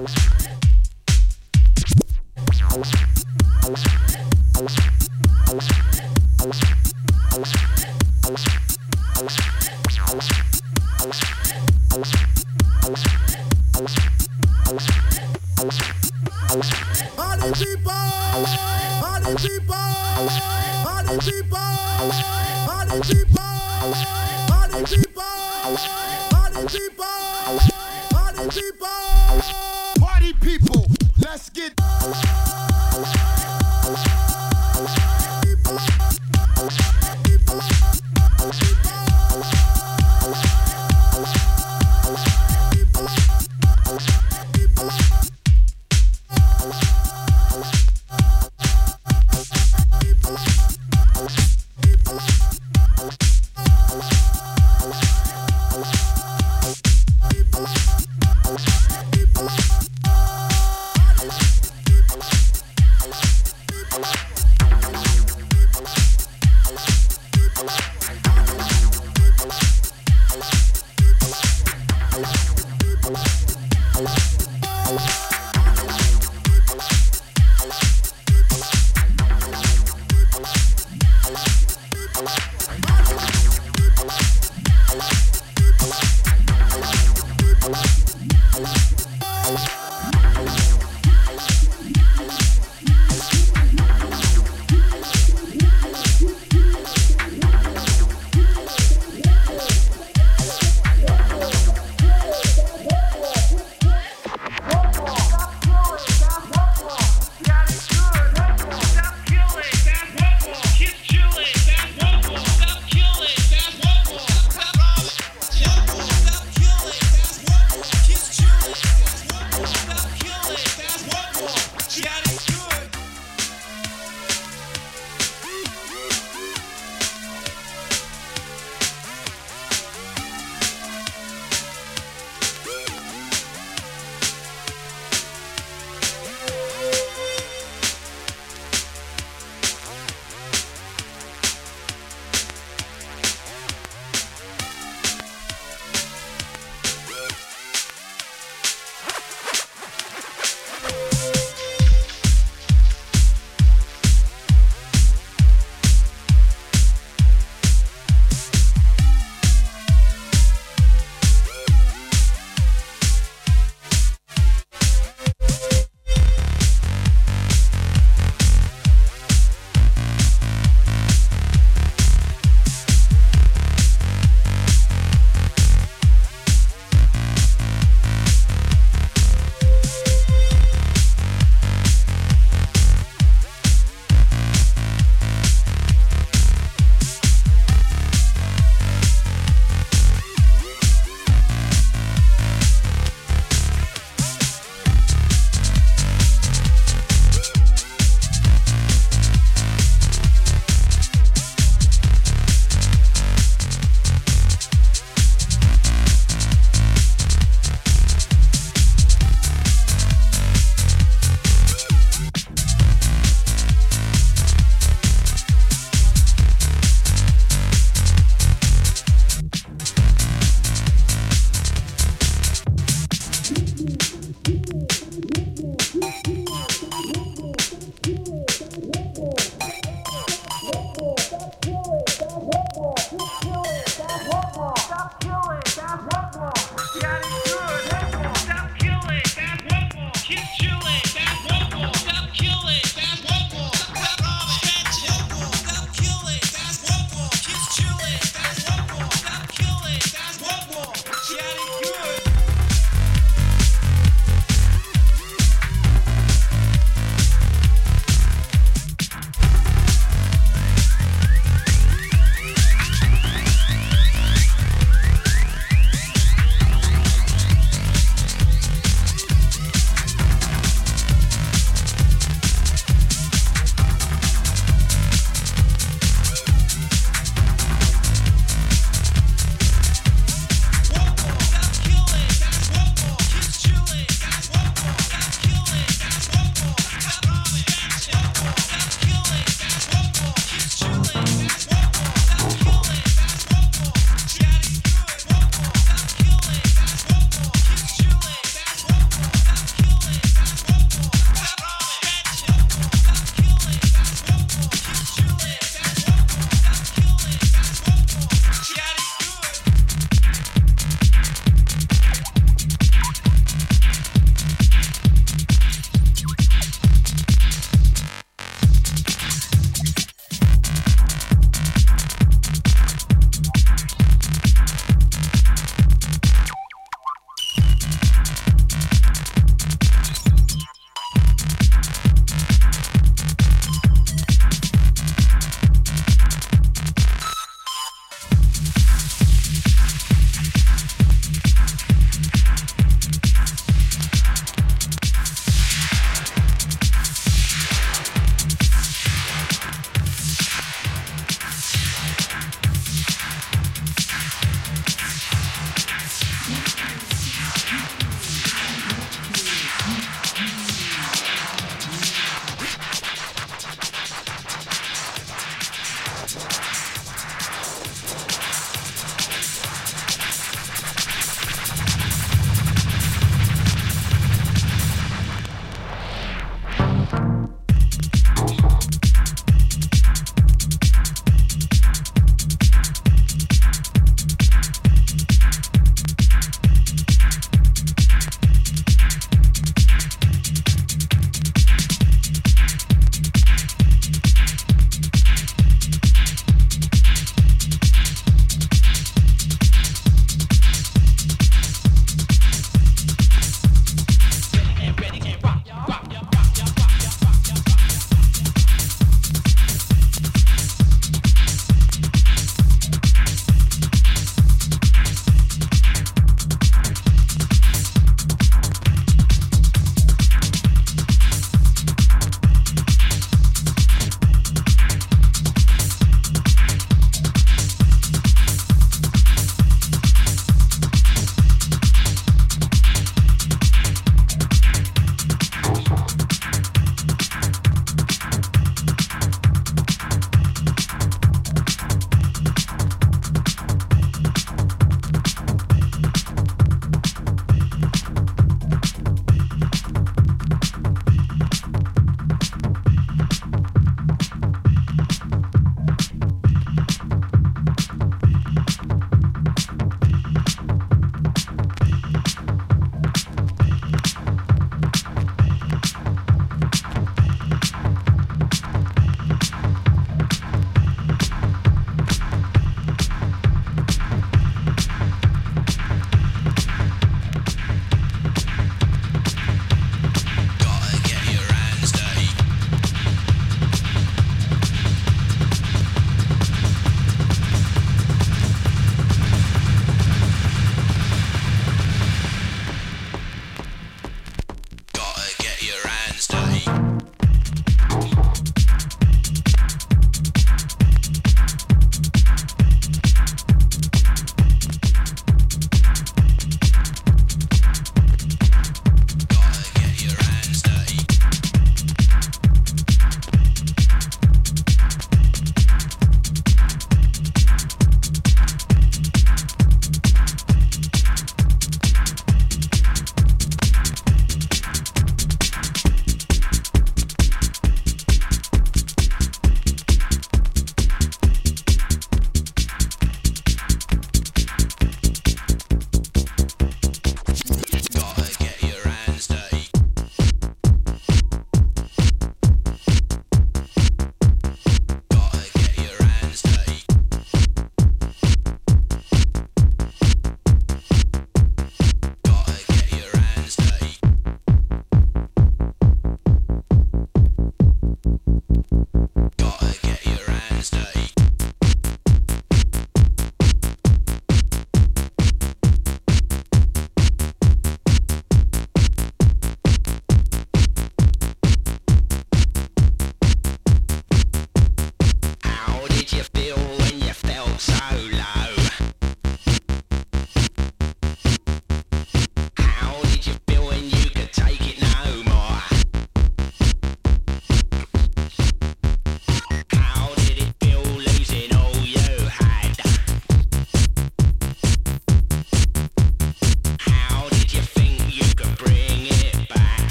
Música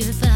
Can you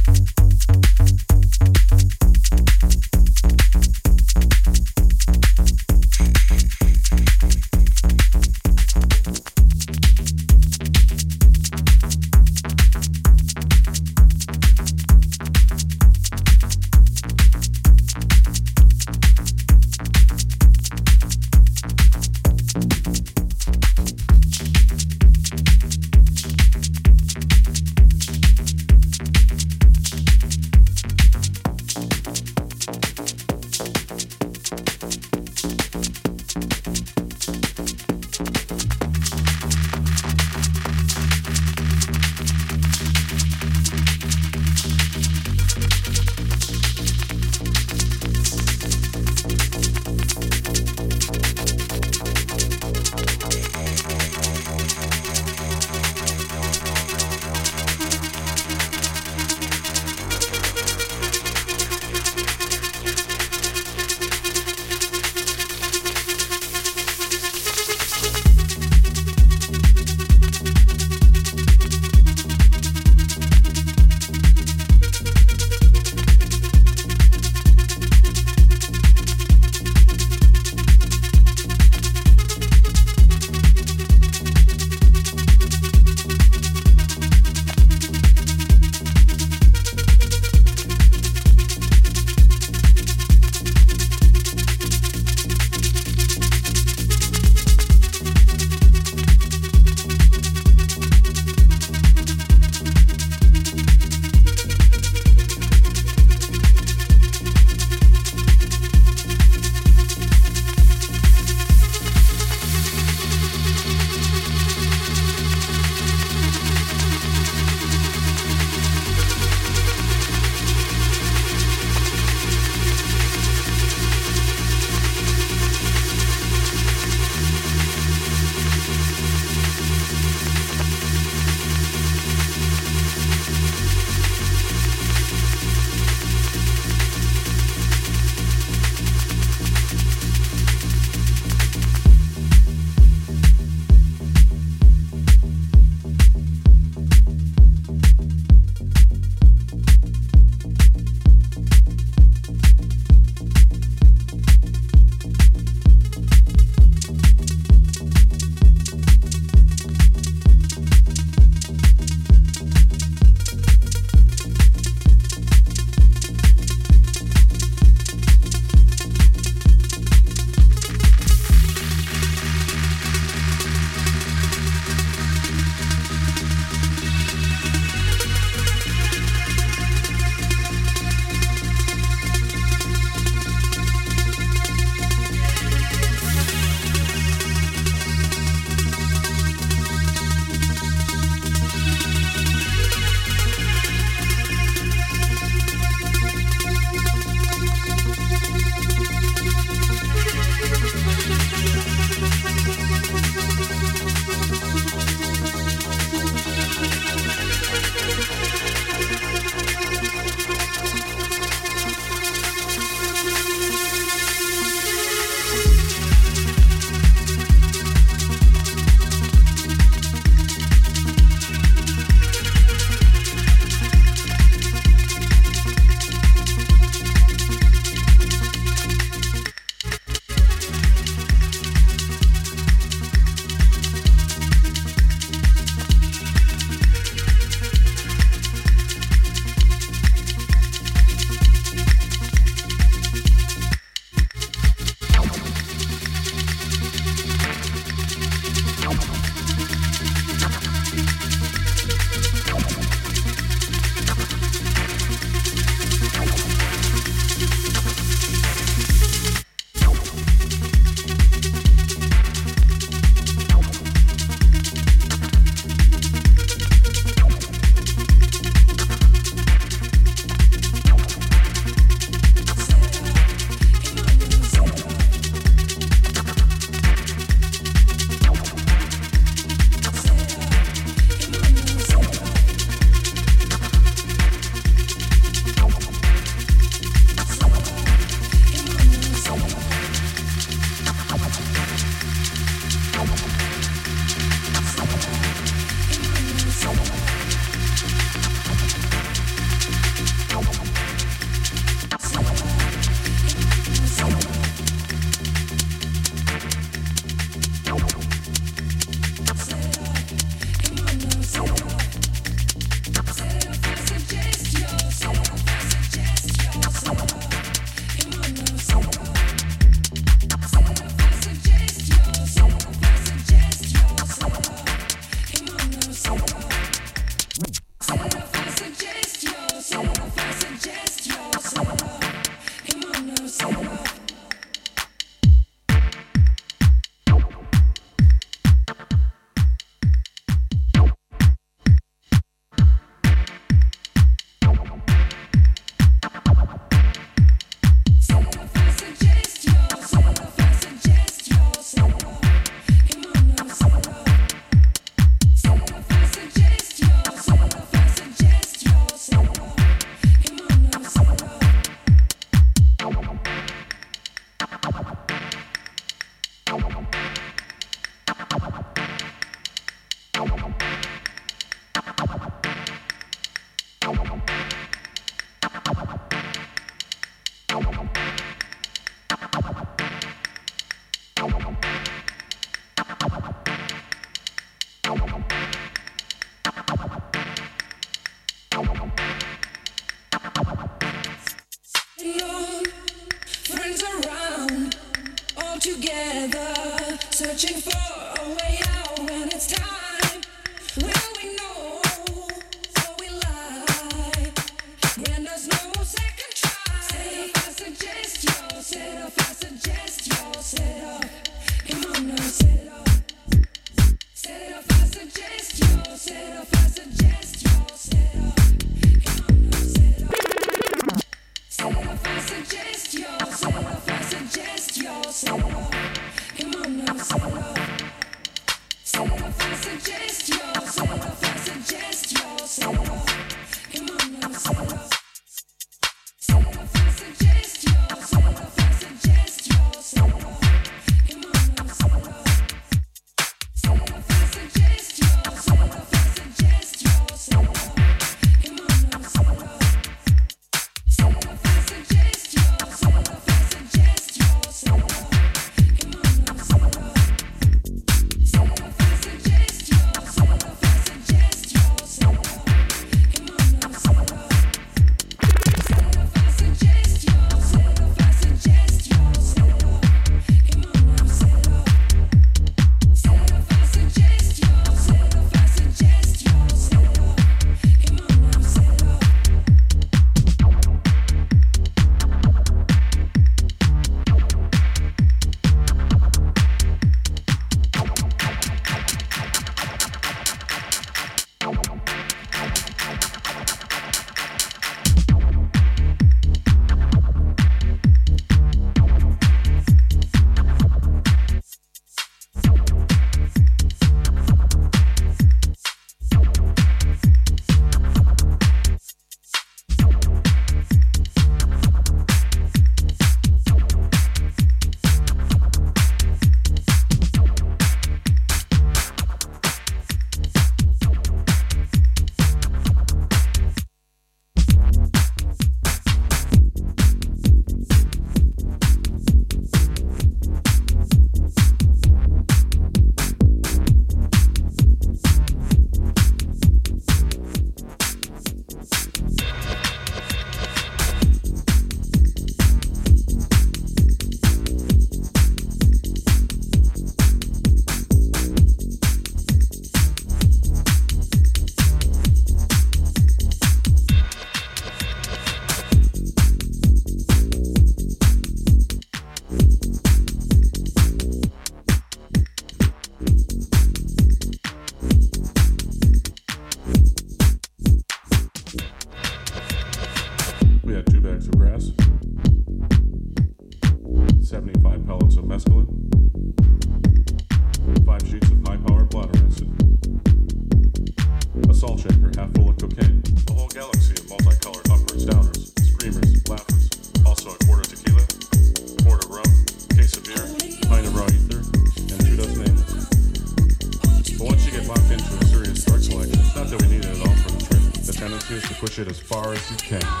as